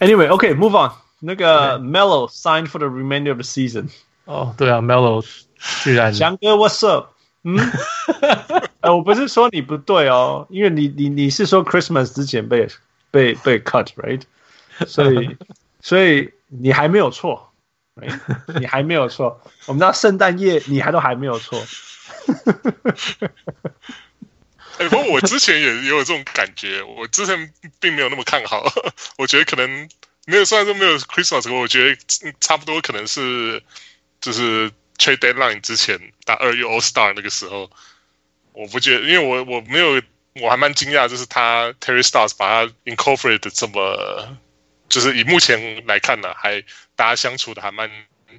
Anyway，OK，move、okay, on。那个 Melo signed for the remainder of the season。哦，对啊，Melo 居然。翔哥，What's up？嗯，呃，我不是说你不对哦，因为你你你是说 Christmas 之前被被被 cut，right？所以所以你还没有错，right? 你还没有错。我们到圣诞夜你还都还没有错。 哎、不过我之前也也有这种感觉，我之前并没有那么看好，我觉得可能没有，虽然说没有 Christmas，我觉得差不多可能是就是 Trade Deadline 之前打二月 All Star 那个时候，我不觉得，因为我我没有，我还蛮惊讶，就是他 Terry Stars 把他 Incorporate 这么，就是以目前来看呢、还大家相处的还蛮。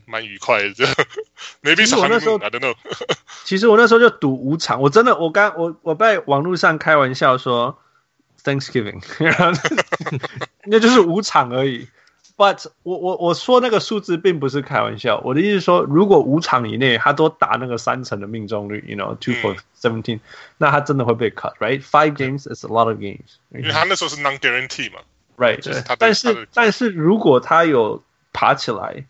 蛮愉快的，这 maybe 是我那时候 I don't know。其实我那时候就赌五场，我真的，我刚我我在网络上开玩笑说 Thanksgiving，那就是五场而已。But 我我我说那个数字并不是开玩笑，我的意思是说，如果五场以内他都打那个三成的命中率，you know two for seventeen，、嗯、那他真的会被 cut，right？Five games is a lot of games，因为他那时候是 non guarantee 嘛，right？但是但是如果他有爬起来。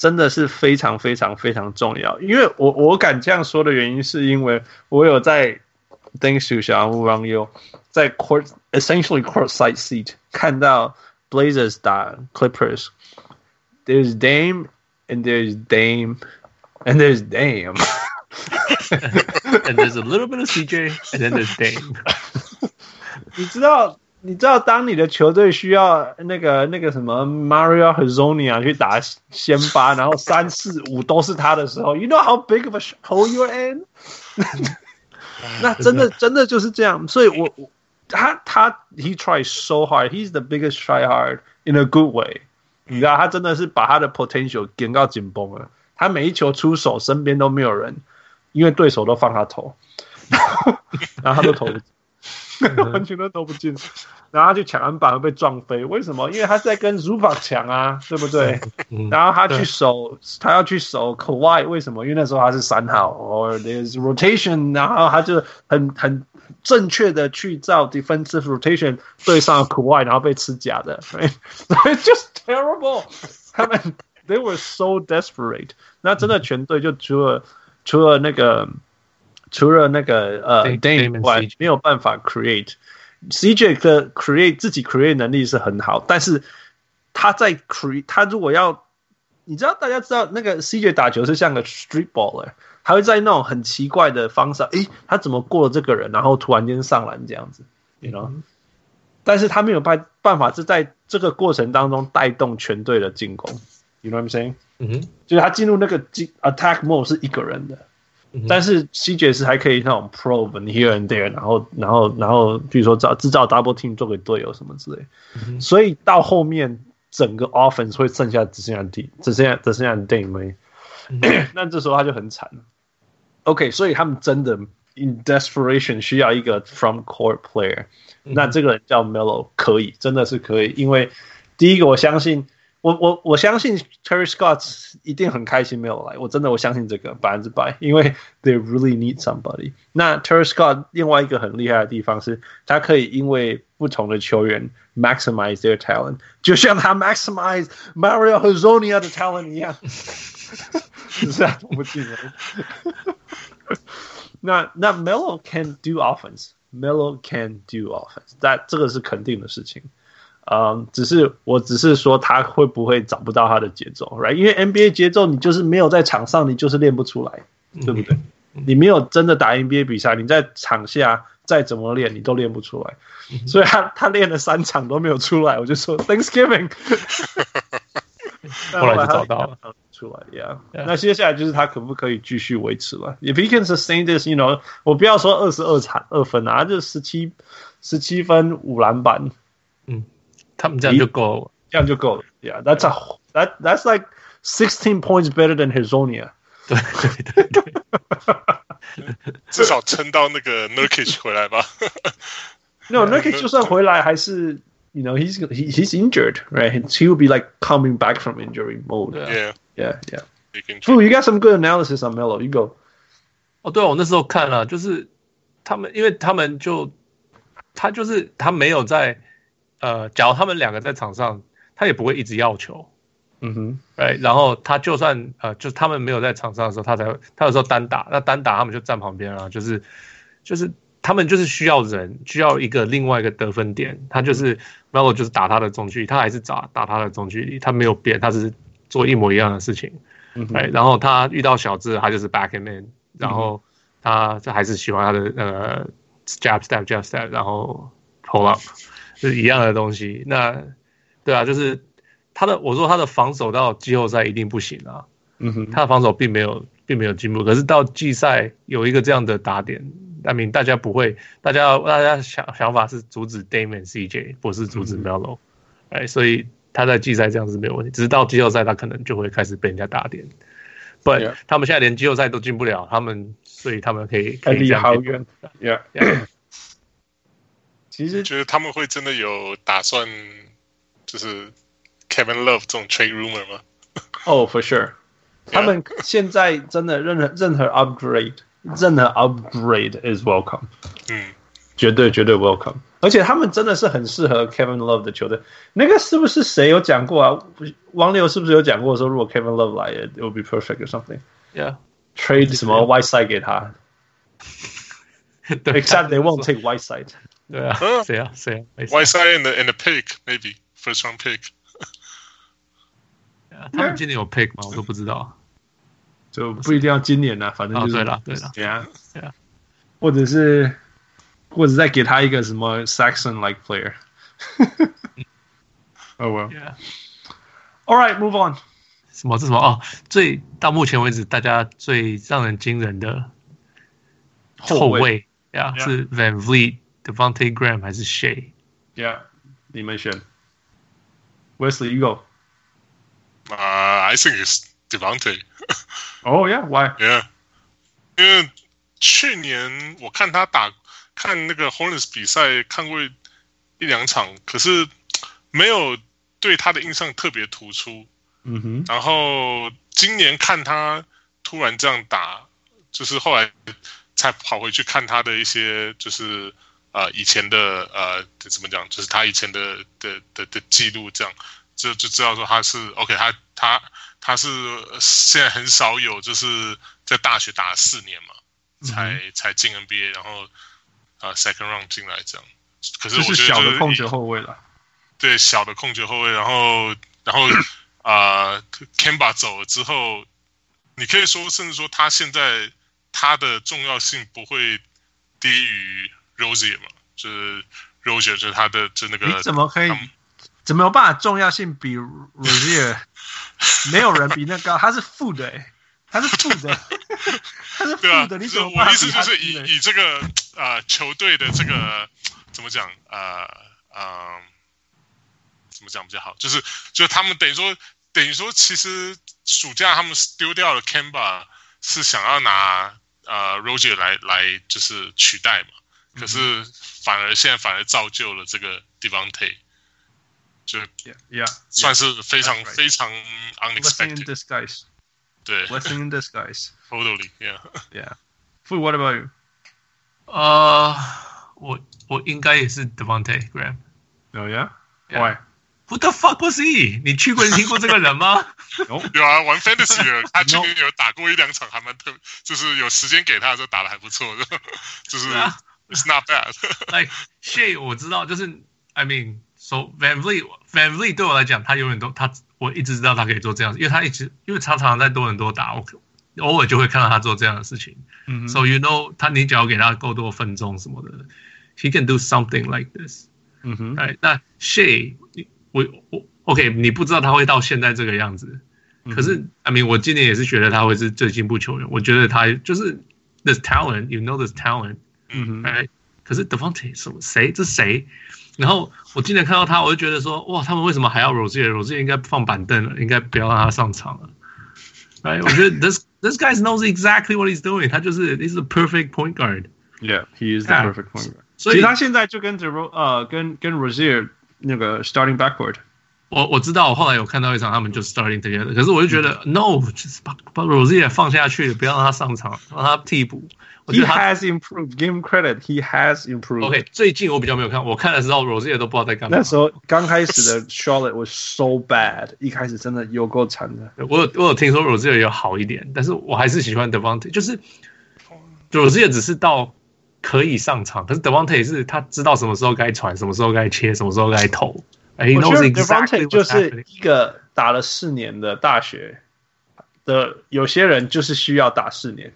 真的是非常非常非常重要，因为我我敢这样说的原因，是因为我有在 Thanks to 小人物网友在 court essentially court side seat 看到 Blazers 打 Clippers。There's Dame and there's Dame and there's Dame and there's a little bit of CJ and then there's Dame。你知道？ 你知道，当你的球队需要那个那个什么 Mario Hazonia 去打先发，然后三四五都是他的时候，You know how big of a hole you're in？那真的真的就是这样。所以我，我他他 He tries so hard. He's the biggest try hard in a good way。你知道，他真的是把他的 potential 点到紧绷了。他每一球出手，身边都没有人，因为对手都放他投，然后他都投不进。完全都投不进，然后他去抢篮板会被撞飞，为什么？因为他在跟 Zubac 抢啊，对不对？然后他去守，他要去守 Kawhi，为什么？因为那时候他是三号，or there's rotation，然后他就很很正确的去造 defensive rotation 对上 Kawhi，然后被吃假的，just terrible。他们 they were so desperate，那真的全队就除了除了那个。除了那个呃 Dame 以外，没有办法 create。CJ 的 create 自己 create 能力是很好，但是他在 create，他如果要，你知道大家知道那个 CJ 打球是像个 street baller，他会在那种很奇怪的方式，诶，他怎么过了这个人，然后突然间上篮这样子，you know？但是他没有办办法是在这个过程当中带动全队的进攻，you know what I'm saying？嗯哼，就是他进入那个进 attack mode 是一个人的。但是 CJ 是还可以那种 probe here and there，然后然后然后比如说造制造 double team 做给队友什么之类，嗯、所以到后面整个 offense 会剩下只剩下 D，只剩下只剩下 Dame，那这时候他就很惨。OK，所以他们真的 in desperation 需要一个 from court player，、嗯、那这个人叫 Melo 可以，真的是可以，因为第一个我相信。我我我相信 Terry Scott 一定很开心没有来，我真的我相信这个百分之百，因为 they really need somebody。那 Terry Scott 另外一个很厉害的地方是，他可以因为不同的球员 maximize their talent，就像他 maximize Mario Hezonja 的 talent 一样，是这样不记得。那那 Melo can do offense，Melo can do offense，但这个是肯定的事情。 嗯，um, 只是我只是说他会不会找不到他的节奏，right？因为 NBA 节奏你就是没有在场上，你就是练不出来，对不对？你没有真的打 NBA 比赛，你在场下再怎么练，你都练不出来。所以他他练了三场都没有出来，我就说 Thanksgiving。后来就找到了 出来，Yeah。那接下来就是他可不可以继续维持了？If he can sustain this，you know，我不要说二十二场二分啊，就十七十七分五篮板，嗯。他们这样就够了，这样就够了。Yeah, that's a that that's like sixteen points better than Hezonja。对对对对，至少撑到那个 Nurkic 回来吧。 No, Nurkic 就算回来，还是 you know he's he, he's injured, right? He will be like coming back from injury mode. Yeah, yeah, yeah. Fu, you got some good analysis on Melo. You go. 哦，对，我那时候看了，就是他们，因为他们就他就是他没有在。 呃，假如他们两个在场上，他也不会一直要求。嗯哼，哎，然后他就算呃，就是他们没有在场上的时候，他才会他有时候单打，那单打他们就站旁边啊，就是就是他们就是需要人，需要一个另外一个得分点，他就是 Melo 就是打他的中距离，他还是打打他的中距离，他没有变，他只是做一模一样的事情，哎，然后他遇到小智，他就是 back and man，然后他这还是喜欢他的呃 jab step jab step，然后 pull up，就是一样的东西，那对啊，就是。他的我说他的防守到季后赛一定不行啊，嗯哼，他的防守并没有并没有进步，可是到季赛有一个这样的打点，那明大家不会，大家大家想想法是阻止 Damon CJ，不是阻止 Melo，哎、嗯，所以他在季赛这样子没有问题，只是到季后赛他可能就会开始被人家打点，不，Yeah. 他们现在连季后赛都进不了，他们所以他们可以可以这样 yeah. 其实觉得他们会真的有打算，就是。Kevin Love 这种 trade rumor 吗？哦、oh,，for sure，他们现在真的任何任何 upgrade，任何 upgrade is welcome。嗯，绝对绝对 welcome。而且他们真的是很适合 Kevin Love 的球队。那个是不是谁有讲过啊？王六是不是有讲过说，如果 Kevin Love 来，it will be perfect or something？Yeah，trade Yeah. 什么 Whiteside 给他？Except they won't take Whiteside。 对啊，谁啊谁啊？Whiteside in the in the pick maybe first round pick。他们今年有 pick 吗？我都不知道，就不一定要今年了，反正就是、哦、对了，对了，对啊，对啊，或者是，或者再给他一个什么 Saxon like player。哦，well。All right, move on。什么？这什么？哦，最到目前为止，大家最让人惊人的后卫呀，是 Van Vliet、 Devonte Graham 还是 Shay？Yeah，你们选。Wesley，you go。啊、uh,，I think it's Devonte。oh，Yeah，Why？Yeah，因为去年我看他打，看那个 Hornets 比赛，看过一两场，可是没有对他的印象特别突出。嗯哼。然后今年看他突然这样打，就是后来才跑回去看他的一些，就是呃以前的呃怎么讲，就是他以前的的的的记录这样。就就知道说他是 OK，他他他是现在很少有就是在大学打了四年嘛，才、嗯、才进 NBA，然后啊、呃、second round 进来这样。可是我觉得、就是、小的控球后卫了，对小的控球后卫，然后然后啊、呃、Kemba 走了之后，你可以说甚至说他现在他的重要性不会低于 Rozier 嘛，就是 Rozier 就是他的就那个你怎么可以？怎么有办法重要性比 Rozier 没有人比那高，他是负的、欸，他是负的，他是负的。你怎么？我意思就是以以这个呃球队的这个怎么讲呃呃怎么讲比较好？就是就是他们等于说等于说其实暑假他们丢掉了 Camba，是想要拿呃 Rozier 来来就是取代嘛，可是反而现在反而造就了这个 Devante，。就 yeah, yeah 算是非常非常 unexpected。Blessing in disguise。对，Blessing in disguise。Totally, yeah, yeah. Fu, what about you？呃，我我应该也是 Devonte Graham。Oh yeah，why？What the fuck was he？你去过？你听过这个人吗？有啊，玩 Fantasy 的，他去年有打过一两场，还蛮特，就是有时间给他的时候打的还不错，就是 It's not bad。Like Shai，我知道，就是 I mean。So Van Vliet Van Vliet 对我来讲，他永远都他，我一直知道他可以做这样子，因为他一直因为他常常在多伦多打，我偶尔就会看到他做这样的事情。嗯，So you know，他你只要给他够多分钟什么的，He can do something like this。嗯哼，哎，那 Shai，我我 OK，你不知道他会到现在这个样子，可是 I mean，我今年也是觉得他会是最进步球员，我觉得他就是 There's talent，you know there's talent。 嗯哼，哎，可是 Devonte 什么谁？这谁？然后我今天看到他，我就觉得说，哇，他们为什么还要 Rozier？Rozier 应该放板凳了，应该不要让他上场了。Right？我觉得 this this guy knows exactly what he's doing。他就是 he's the perfect point guard。Yeah, he is the perfect point guard。所以他现在就跟 The 呃跟跟 Rozier 那个 starting backcourt。 我我知道，我后来有看到一场，他们就 starting together，可是我就觉得、嗯、no，就是把把 Rozier 放下去，不要让他上场，让他替补。 He has improved. Give him credit. He has improved. OK，最近我比较没有看，我看的时候 Rosier 都不知道在干嘛。那时候刚开始的 Charlotte was so bad，一开始真的有够惨的。我有我有听说 Rosier 有好一点，但是我还是喜欢 Devonte，就是 Rosier 只是到可以上场，可是 Devonte 是他知道什么时候该传，什么时候该切，什么时候该投。我觉得 Devante 就是一个打了四年的大学的，有些人就是需要打四年。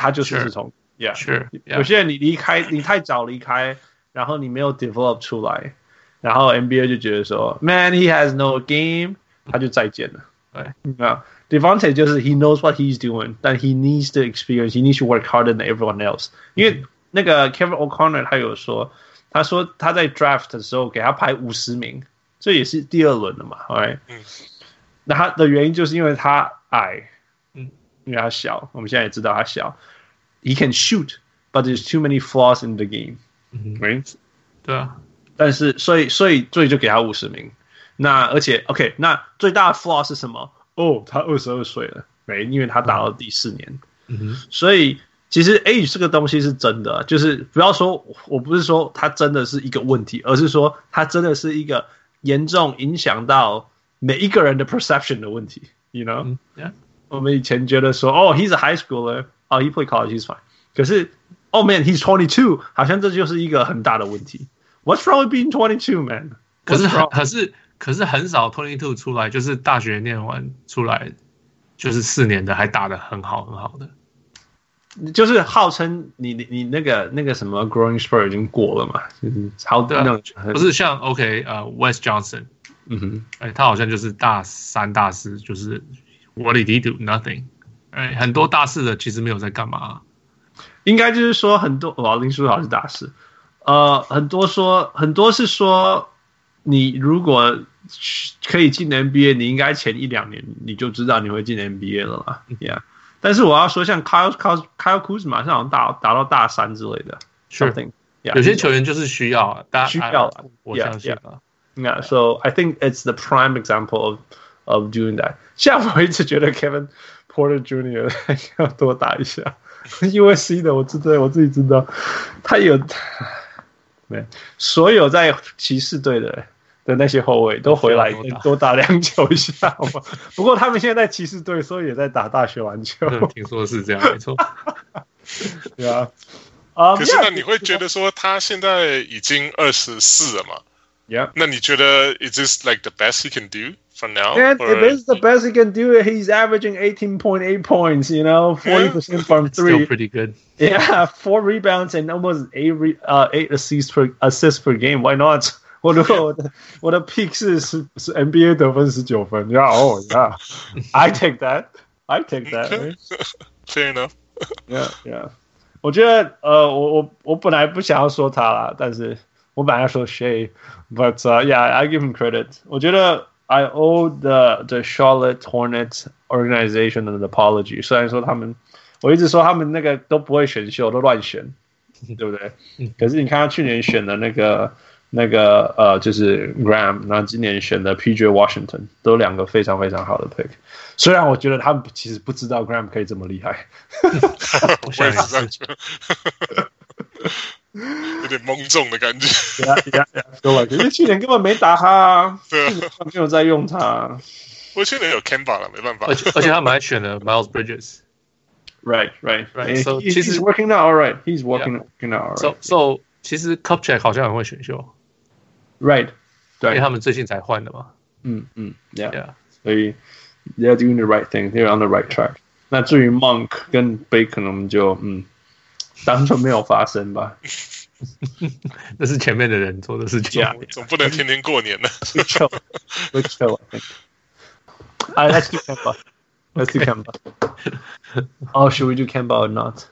他就是从，Yeah，是。有些人你离开，你太早离开，然后你没有 develop 出来，然后 NBA 就觉得说，Man he has no game，他就再见了。对，啊，Devonte 就是 he knows what he's doing，但 he needs the experience，he needs to work harder than everyone else。因为那个 Kevin O'Connor 他有说，他说他在 draft 的时候给他排五十名，这也是第二轮的嘛，Right？嗯。那他的原因就是因为他矮。因为他小，我们现在也知道他小。He can shoot, but there's too many flaws in the game, right？对啊，但是所以所以所以就给他五十名。那而且 OK，那最大的 flaw 是什么？哦，他二十二岁了，right？因为他打到第四年。嗯哼。所以其实 age 这个东西是真的，就是不要说，我不是说他真的是一个问题，而是说他真的是一个严重影响到每一个人的 perception 的问题。You know？Yeah. 我们以前觉得说，哦，he's a high schooler，哦、oh,，he play college，he's fine。可是，oh man，he's twenty two，好像这就是一个很大的问题。What's wrong with being twenty two, man？可是，可是，可是很少 twenty two 出来，就是大学念完出来，就是四年的还打得很好很好的，就是号称你你你那个那个什么 growing spur 已经过了嘛，就是超的那种，不是像 OK 呃、uh,，Wes Johnson，嗯哼，哎，他好像就是大三大四，就是。 What did he do? Nothing. 哎，很多大四的其实没有在干嘛。应该就是说很多，老林书豪是大四。呃，很多说很多是说，你如果可以进 NBA，你应该前一两年你就知道你会进 NBA 了嘛。Yeah. 但是我要说，像 Kyle Kyle Kyle Kuzma 马上好像打达到大三之类的。Something. Yeah, 有些球员就是需要，大家需要。我相信啊。Yeah. So I think it's the prime example of. Of doing that，像我一直觉得 Kevin Porter Jr. 要多打一下，USC 的我知道，我自己知道，他有，没所有在骑士队的的那些后卫都回来多打两球一下，好吗？不过他们现在在骑士队，所以也在打大学篮球。听说是这样，没错。对啊，啊，可是那你会觉得说他现在已经二十四了嘛？Yeah，那你觉得 Is this like the best he can do？For now, and or... if it's the best he can do, it he's averaging eighteen point eight points. You know, forty percent from three. Still pretty good. Yeah, four rebounds and almost eight re, uh, eight assists per assists per game. Why not? 我的我的我的 pick 是是是 NBA 得分十九分。Yeah, oh yeah, I take that. I take that. Right? Fair enough. yeah, yeah. 我觉得呃，我我我本来不想要说他啦，但是我本来要说 Shai，but、uh, yeah, I give him credit. 我觉得。 I owe the the Charlotte Hornets organization an apology。虽然说他们，我一直说他们那个都不会选秀，都乱选，对不对？可是你看他去年选的那个那个呃，就是 Graham，然后今年选的 PJ Washington，都两个非常非常好的 pick。虽然我觉得他们其实不知道 Graham 可以这么厉害。我也是这样觉得。 有点懵重的感觉。呀呀呀！对了，可是去年根本没打他啊，对啊，没有在用他。我去年有 Kemba 了，没办法。而且而且他们还选了 Miles Bridges。Right, right, right. So 其实 working out all right. He's working working out all right. So so 其实 Kupchak 好像很会选秀。Right，对，因为他们最近才换的嘛。嗯嗯，Yeah，所以 They're doing the right thing. They're on the right track. 那至于 Monk 跟 Bacon，我们就嗯。 当做没有发生吧，那是前面的人做的事情。总不能天天过年呢。We chill, we chill. Uh, let's do Kemba. Let's do Kemba. Oh, should we do Kemba or not?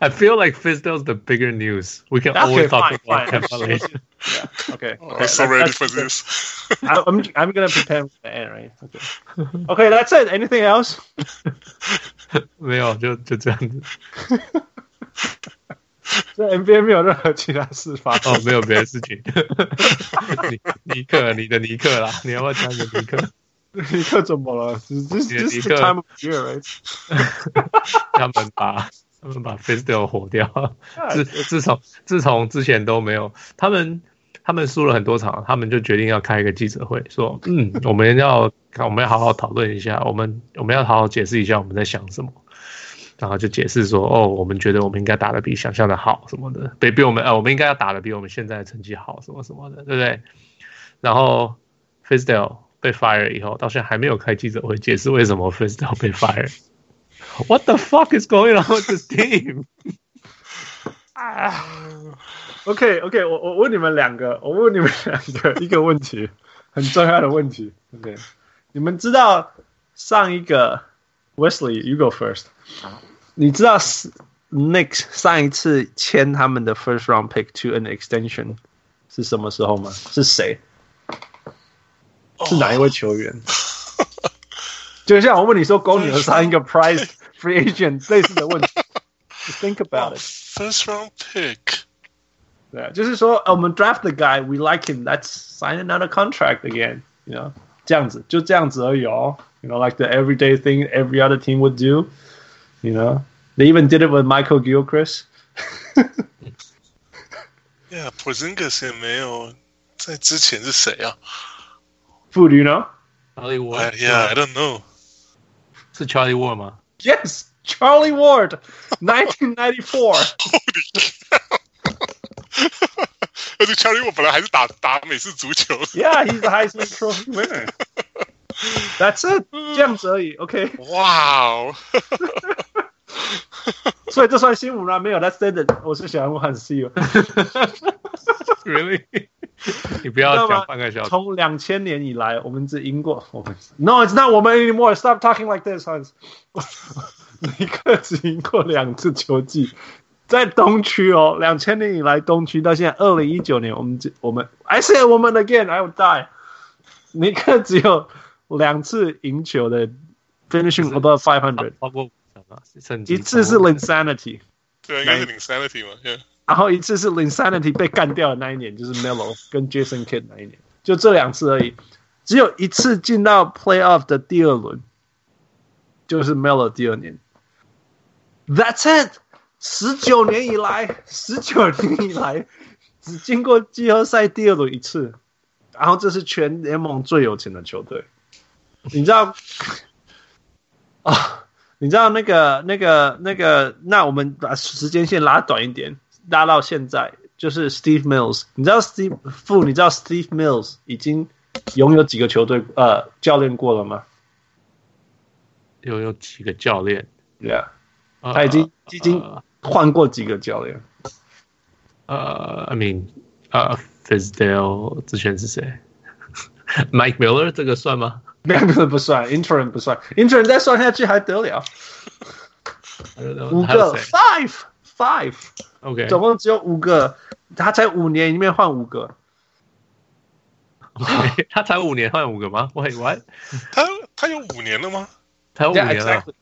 I feel like Fizdale's the bigger news. We can okay, always talk fine, about fine. Kemba later. Yeah. Okay. Oh, okay. I'm so ready for this. I'm I'm gonna prepare for the end, right? Okay. Okay, that's it. Anything else? 没有，就就这样子。 在 NBA 没有任何其他事发生哦，没有别的事情。尼尼克，你的尼克啦，你要不要讲个尼克？尼克怎么了？只是只是 time of year，他们把他们把 Fizdale 火掉。自自从自从之前都没有，他们他们输了很多场，他们就决定要开一个记者会，说嗯，我们要我们要好好讨论一下，我们我们要好好解释一下我们在想什么。然后就解释说，哦，我们觉得我们应该打得比想象的好什么的，比比我们呃，我们应该要打得比我们现在的成绩好什么什么的，对不对？然后 Fizdale 被 fire 以后，到现在还没有开记者会解释为什么 Fizdale 被 fire。What the fuck is going on with this team？啊，OK OK，我我问你们两个，我问你们两个一个问题，很重要的问题。OK，你们知道上一个 Wesley，you go first。你知道是 Knicks 上一次签他们的 first round pick to an extension 是什么时候吗？是谁？是哪一位球员？Oh. 就像我问你说，公牛上一个 prize free agent 类似的问题。Think about it. First round pick. 对啊，就是说，我们 draft the guy, we like him, let's sign another contract again. You know，这样子，就这样子而已哦。You know, like the everyday thing every other team would do. You know, they even did it with Michael Gilchrist. yeah, Porzingis 也没有在之前是谁啊？Who do you know? Charlie Ward. Uh, yeah, I don't know. 是 Charlie Ward 吗？Yes, Charlie Ward, 1994. Holy cow! 而且 Charlie Ward 本来还是打打美式足球。Yeah, he's the Heisman Trophy winner. That's it，这样子而已。OK。哇哦！ 所以这算新闻吗？没有，That's it。我是小人物汉斯，See you。Really？你不要讲半个小时。从两千年以来，我们只赢过我们。No，it's not 我们 anymore。Stop talking like this，Hans。尼克只赢过两次球季，在东区哦。两千年以来，东区到现在二零一九年，我们我们 I say 我们 again，I will die。尼克只有。两次赢球的 finishing above five hundred，一次是 Linsanity，对，应该是 Linsanity 嘛，yeah. 然后一次是 Linsanity 被干掉的那一年，就是 Melo 跟 Jason Kidd 那一年，就这两次而已，只有一次进到 Playoff 的第二轮，就是 Melo 第二年。That's it，十九年以来，十九年以来只经过季后赛第二轮一次，然后这是全联盟最有钱的球队。你知道啊、哦？你知道那个、那个、那个？那我们把时间线拉短一点，拉到现在，就是 Steve Mills。你知道 Steve 傅？你知道 Steve Mills 已经拥有几个球队呃教练过了吗？拥有几个教练？Yeah，、uh, 他已经已经换过几个教练。呃、uh,，I mean，呃、uh,，Fizdale 之前是谁？Mike Miller 这个算吗？不算，interim 不算，interim 再算下去还得了？五个，five five，OK，总共只有五个，他才五年里面换五个，okay, 他才五年换五个吗？Wait what？他他有五年了吗？他有五年了 yeah, exactly.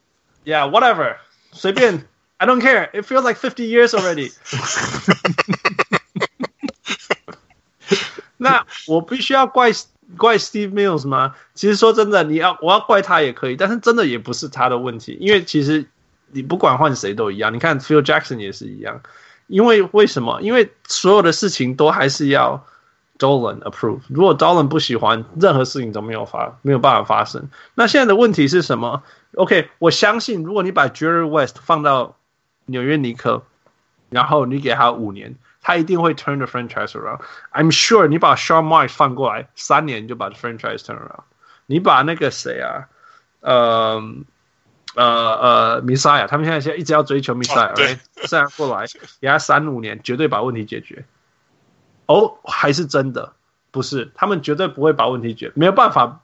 Yeah, whatever，随便，I don't care，it feels like fifty years already。那我必须要怪。 怪 Steve Mills 吗？其实说真的，你要我要怪他也可以，但是真的也不是他的问题，因为其实你不管换谁都一样。你看 Phil Jackson 也是一样，因为为什么？因为所有的事情都还是要 Dolan approve。如果 Dolan 不喜欢，任何事情都没有发没有办法发生。那现在的问题是什么？OK，我相信如果你把 Jerry West 放到纽约尼克，然后你给他五年。他一定会 turn the franchise around。I'm sure 你把 Sean Marks 放过来，三年就把 the franchise turn around。你把那个谁啊，呃呃呃，米赛亚，他们现在现在一直要追求米赛亚，对，这样过来，给他三五年，绝对把问题解决。哦，还是真的？不是，他们绝对不会把问题解，没有办法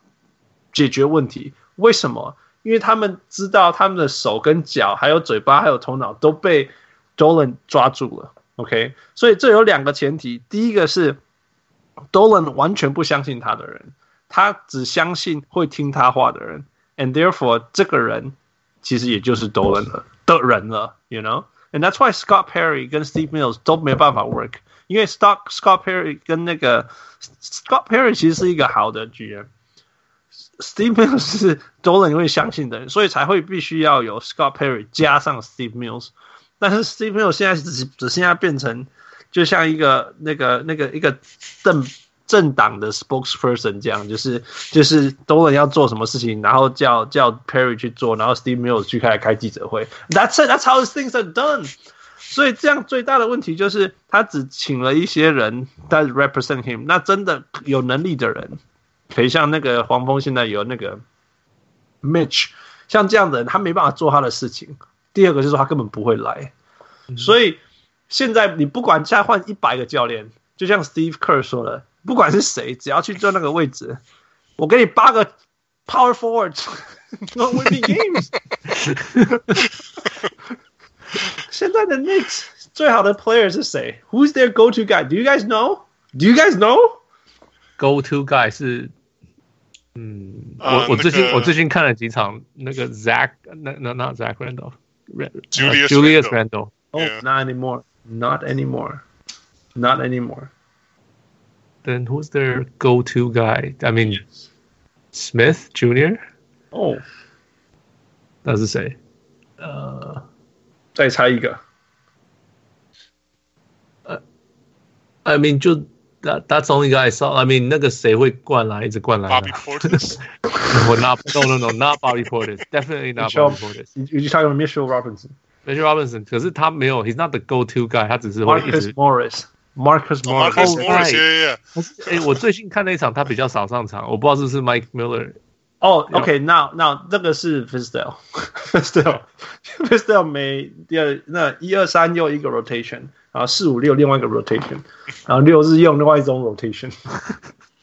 解决问题。为什么？因为他们知道他们的手跟脚，还有嘴巴，还有头脑都被 Dolan 抓住了。OK，所以这有两个前提，第一个是 Dolan 完全不相信他的人，他只相信会听他话的人，and therefore 这个人其实也就是 Dolan 的的人了，you know， ，and that's why Scott Perry 跟 Steve Mills 都没有办法 work，因为 Scott Scott Perry 跟那个 Scott Perry 其实是一个好的 GM，Steve Mills 是 Dolan 会相信的人，所以才会必须要有 Scott Perry 加上 Steve Mills， 但是 Steve Mills 现在只只剩下变成就像一个那个那个一个政政党的 spokesperson 这样，就是就是都问要做什么事情，然后叫叫 Perry 去做，然后 Steve Mill 去开开记者会。That's that's how things are done. 所以这样最大的问题就是他只请了一些人在 represent him。那真的有能力的人，可以像那个黄蜂现在有那个 Mitch，像这样的人，他没办法做他的事情。第二个就是说他根本不会来。所以现在你不管再换一百个教练，就像 Steve Kerr 说的。不管是谁，只要去坐那个位置，我给你八个 power forward，no winning games。现在的 Knicks 最好的 player 是谁？Who's their go to guy？Do you guys know？Do you guys know？Go to guy 是，嗯，我我最近我最近看了几场那个 Zach，那那那 Zach Randolph，Julius Randolph。Oh, not anymore. Not anymore. Not anymore. Then who's their go-to guy? I mean, Smith Jr. 哦，那是谁？呃，再猜一个。呃、uh,，I mean 就 that that's only guy I saw. I mean 那个谁会灌篮，一直灌篮？Bobby Portis。我 not no no no not Bobby Portis. Definitely not Bobby Portis. You you talking about Mitchell Robinson? Mitchell Robinson，可是他没有，he's not the go-to guy，他只是会一直。Marcus Morris。Marcus Morris，哎、欸，我最近看那一场，他比较少上场，我不知道是不是 Mike Miller。 哦、oh,，OK，那那这个是 Fizdale，Fizdale，Fizdale 每第二那一二三又一个 rotation，然后四五六另外一个 rotation，然后六日用另外一种 rotation，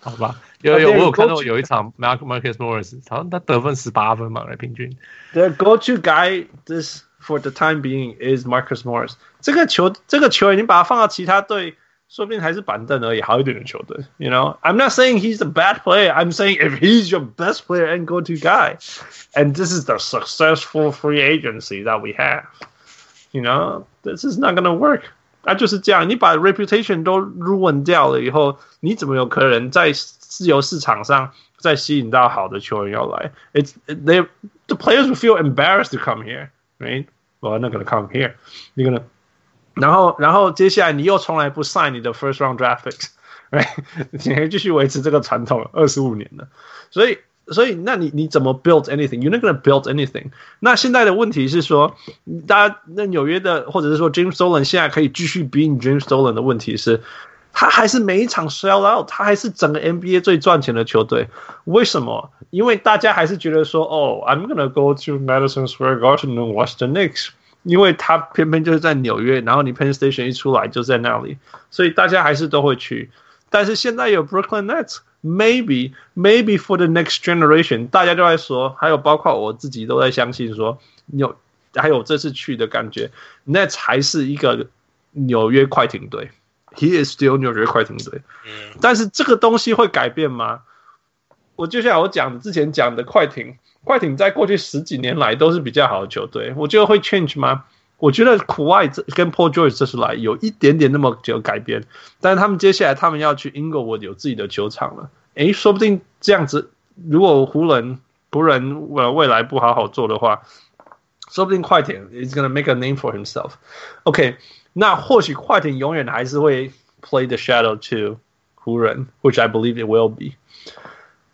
好吧？有有我有看到有一场 Mark Marcus Morris，好像他得分十八分嘛，来平均。The go-to guy this for the time being is Marcus Morris。这个球，这个球，已经把它放到其他队。说不定还是板凳而已，好一点的球队。You know, I'm not saying he's a bad player. I'm saying if he's your best player and go-to guy, and this is the successful free agency that we have, you know, this is not gonna work. 啊，就是这样。你把 reputation 都 ruin 掉了以后，你怎么有可能在自由市场上再吸引到好的球员要来？It's they the players will feel embarrassed to come here, right? Well, I'm not gonna come here. You're gonna 然后，然后接下来你又从来不 sign 你的 first round draft picks，right？你还继续维持这个传统二十五年了，所以，所以，那你你怎么 build anything？You're not gonna build anything。那现在的问题是说，大家那纽约的，或者是说 James Dolan 现在可以继续 being James Dolan 的问题是，他还是每一场 sell out，他还是整个 NBA 最赚钱的球队。为什么？因为大家还是觉得说，哦，I'm gonna go to Madison Square Garden and watch the Knicks。 因为他偏偏就是在纽约，然后你 Penn Station 一出来就在那里，所以大家还是都会去。但是现在有 Brooklyn Nets，maybe maybe for the next generation，大家都在说，还有包括我自己都在相信说，有还有这次去的感觉，Nets 还是一个纽约快艇队，He is still 纽约快艇队。但是这个东西会改变吗？我就像我讲的之前讲的快艇。快艇在过去十几年来都是比较好的球队，我觉得会 change 吗？我觉得苦爱这跟 Paul George 这次来有一点点那么久改变，但是他们接下来他们要去 Inglewood 有自己的球场了，诶，说不定这样子，如果湖人湖人未来不好好做的话，说不定快艇 is gonna make a name for himself。OK，那或许快艇永远还是会 play the shadow to 湖人，which I believe it will be。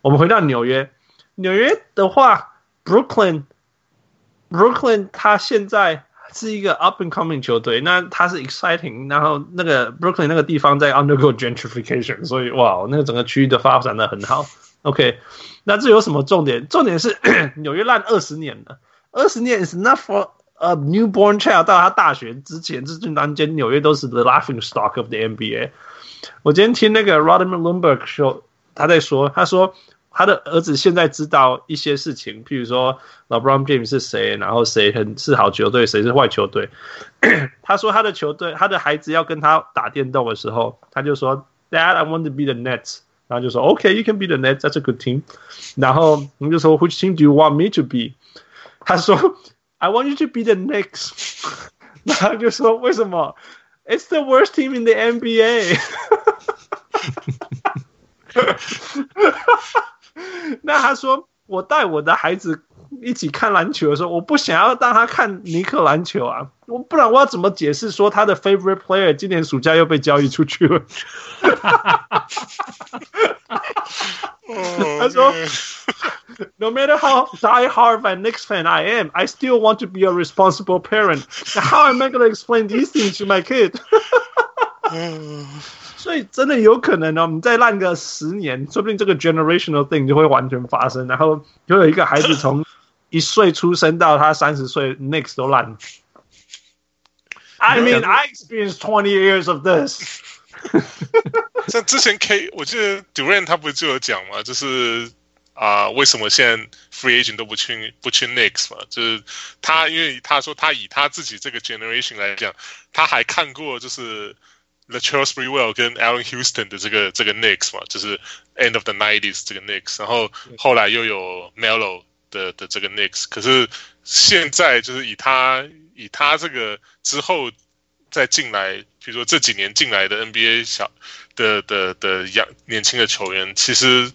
我们回到纽约。纽约的话，Brooklyn，Brooklyn，它现在是一个 up and coming 球队，那它是 exciting，然后那个 Brooklyn 那个地方在 undergo gentrification，所以哇，那个整个区域的发展的很好。OK，那这有什么重点？重点是纽约烂二十年了，二十年 is not for a newborn child。到他大学之前，这中间纽约都是 the laughing stock of the NBA。我今天听那个 Rodman Lumberg show，他在说，他说。他的儿子现在知道一些事情，譬如说 LeBron James 是谁，然后谁很是好球队，谁是坏球队。他说他的球队，他的孩子要跟他打电动的时候，他就说：“Dad, I want to be the Nets。”然后就说：“OK, you can be the Nets. That's a good team。”然后你就说：“Which team do you want me to be？” 他说：“I want you to be the Knicks。” 然后就说为什么？It's the worst team in the NBA。 那他说，我带我的孩子一起看篮球的时候，我不想要让他看尼克篮球啊，我不然我要怎么解释说他的 favorite player 今年暑假又被交易出去了？他说，No matter how die-hard a Knicks fan I am, I still want to be a responsible parent. How am I going to explain these things to my kid? 所以真的有可能呢，我们再烂个十年，说不定这个 generational thing 就会完全发生，然后就有一个孩子从一岁出生到他三十岁，next 都烂。I mean, I experienced twenty years of this. 像之前 K，我记得 Durant 他不是就有讲嘛，就是啊、呃，为什么现在 Free Agent 都不去不去 Knicks 嘛？就是他因为他说他以他自己这个 generation 来讲，他还看过就是 Latrell Sprewell 跟 Allen Houston 的这个这个 Knicks 嘛，就是 End of the Nineties 这个 Knicks，然后后来又有 Melo 的的这个 Knicks，可是现在就是以他以他这个之后。再进来，比如说这几年进来的 NBA 小的的的养年轻的球员，其实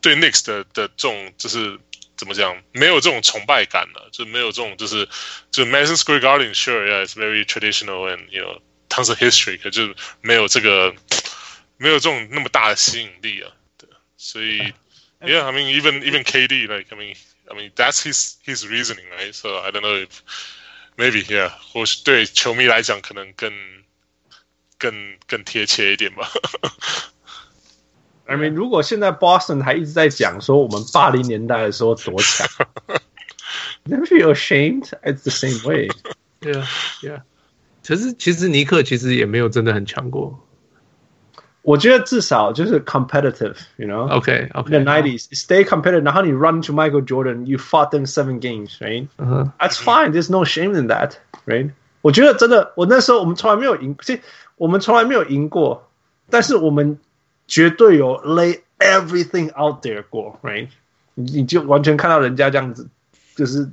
对 Knicks 的的这种就是怎么讲，没有这种崇拜感了，就没有这种就是就 Madison Square Garden sure yeah it's very traditional and you know tons of history，可就没有这个没有这种那么大的吸引力啊，对，所以 yeah I mean even even KD like I mean I mean that's his his reasoning right so I don't know if Maybe yeah，或许对球迷来讲可能更更更贴切一点吧。 I mean，如果现在 Boston 还一直在讲说我们八零年代的时候多强，Never feel ashamed. It's the same way. Yeah, yeah. 可是其实尼克其实也没有真的很强过。我觉得至少就是 competitive，you know？OK，OK。The nineties stay competitive，然后你 run to Michael Jordan，you fought them seven games，right？That's、uh huh. fine. There's no shame in that，right？我觉得真的，我那时候我们从来没有赢，其实我们从来没有赢过，但是我们绝对有 lay everything out there 过，right？你你就完全看到人家这样子，就是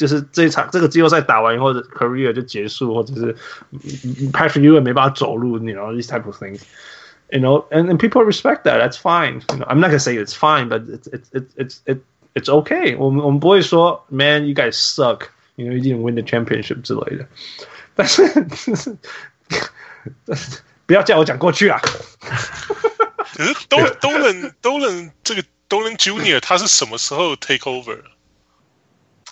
就是这一场这个季后赛打完以后的 career 就结束，或者是 Patrick Ewing 没办法走路，你 you know these type of things。You know, and, and people respect that. That's fine。I'm not gonna say it's fine, but it's it's it's it's it's, okay. 我们我们不会说，Man, you guys suck. You know, you didn't win the championship 之类的。但是，但是不要叫我讲过去啊。可是都都能都能这个都能 Junior 他是什么时候 take over？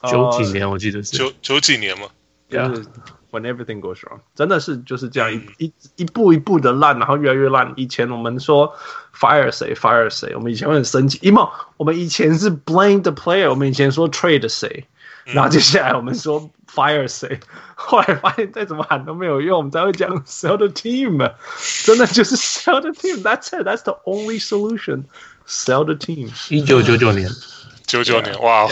九几年我记得是九九几年嘛。Yeah. When everything goes wrong，真的是就是这样一一一步一步的烂，然后越来越烂。以前我们说 fire 谁 fire 谁，我们以前会很生气。因为我们以前是 blame the player，我们以前说 trade 谁，然后接下来我们说 fire 谁，后来发现再怎么喊都没有用，我们才会讲 sell the team。真的就是 sell the team，that's it，that's the only solution，sell the team。一九九九年，九九年，哇，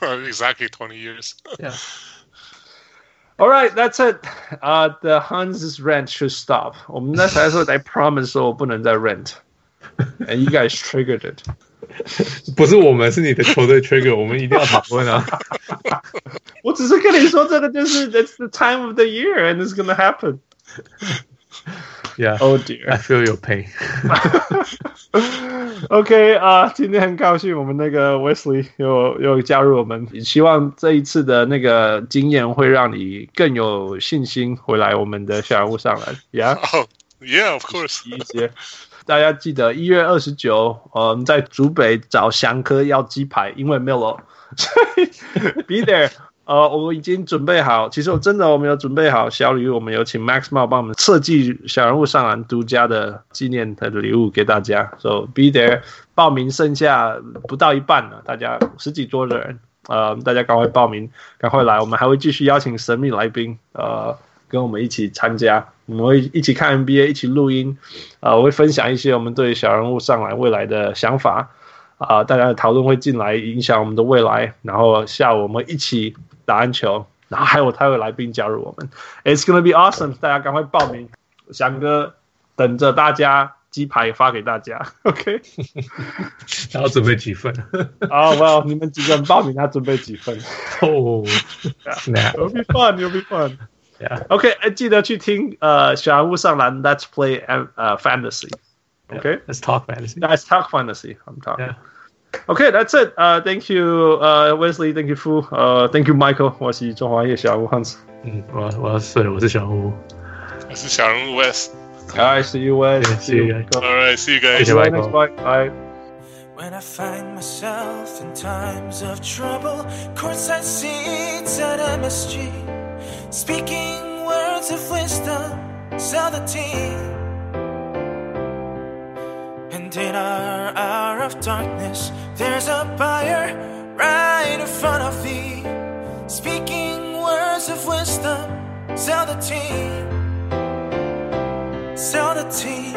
exactly twenty years。All right, that's it. Uh, the Huns' rent should stop. 我们那才说 I promise 说我不能再 rent. And you guys triggered it. 不是我们，是你的球队 trigger，我们一定要讨论啊。我只是跟你说，这个就是 It's the time of the year and it's gonna happen. Yeah. Oh dear. I feel your pain. OK 啊、uh,，今天很高兴我们那个 Wesley 又又加入我们，希望这一次的那个经验会让你更有信心回来我们的小人物上来。Yeah，oh, yeah, of course。一些大家记得一月二十九，呃，我们在竹北找翔哥要鸡排，因为没有了，所以 be there。 呃，我们已经准备好。其实我真的我们有准备好小礼物，我们有请 Max Mao 帮我们设计小人物上篮独家的纪念的礼物给大家。So be there，报名剩下不到一半了，大家十几桌的人，呃，大家赶快报名，赶快来。我们还会继续邀请神秘来宾，呃，跟我们一起参加。我们会一起看 NBA，一起录音，呃，我会分享一些我们对小人物上篮未来的想法。啊、大家的讨论会进来影响我们的未来。然后下午我们一起。打篮球，然后还有他有来宾加入我们，It's gonna be awesome！大家赶快报名，翔哥等着大家，鸡排发给大家，OK？然后准备几份？啊，Well，你们几个人报名，他准备几份？哦，那 It'll be fun，It'll be fun。Yeah. OK，哎，记得去听呃小人物上篮 Let's Play 呃 Fantasy。OK，Let's talk fantasy. Let's talk fantasy. I'm talking. Yeah. OK, that's it. 呃，Thank you，呃，Wesley，Thank you Fu，呃，Thank you Michael，我是中华夜小人物 Hans。嗯，我要我要睡了，我是小人物。我是小人物 West。 Alright, see you Wes. Yeah, see you guys. Go. All right, see you guys. 谢谢 See you Michael. next bye. Bye. When I find myself in times of trouble, courtside seats at MSG, speaking words of wisdom, sell the team. And in our hour of darkness, there's a fire right in front of thee, speaking words of wisdom, sell the team. Sell the team,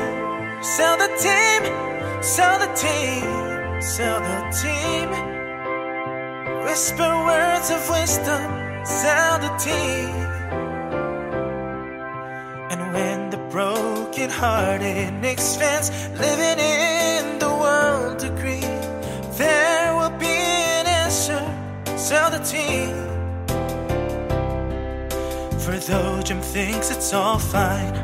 sell the team, sell the team, sell the team. Whisper words of wisdom, sell the team. Broken-hearted fans living in the world degree, there will be an answer. Sell the team. For though Jim thinks it's all fine,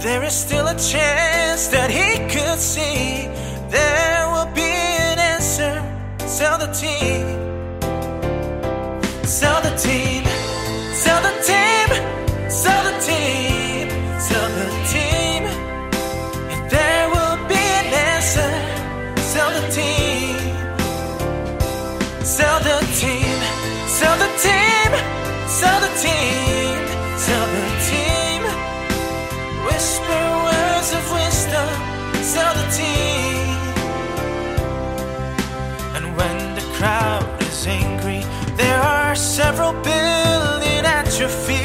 there is still a chance that he could see. There will be an answer. Sell the team. several billion at your feet.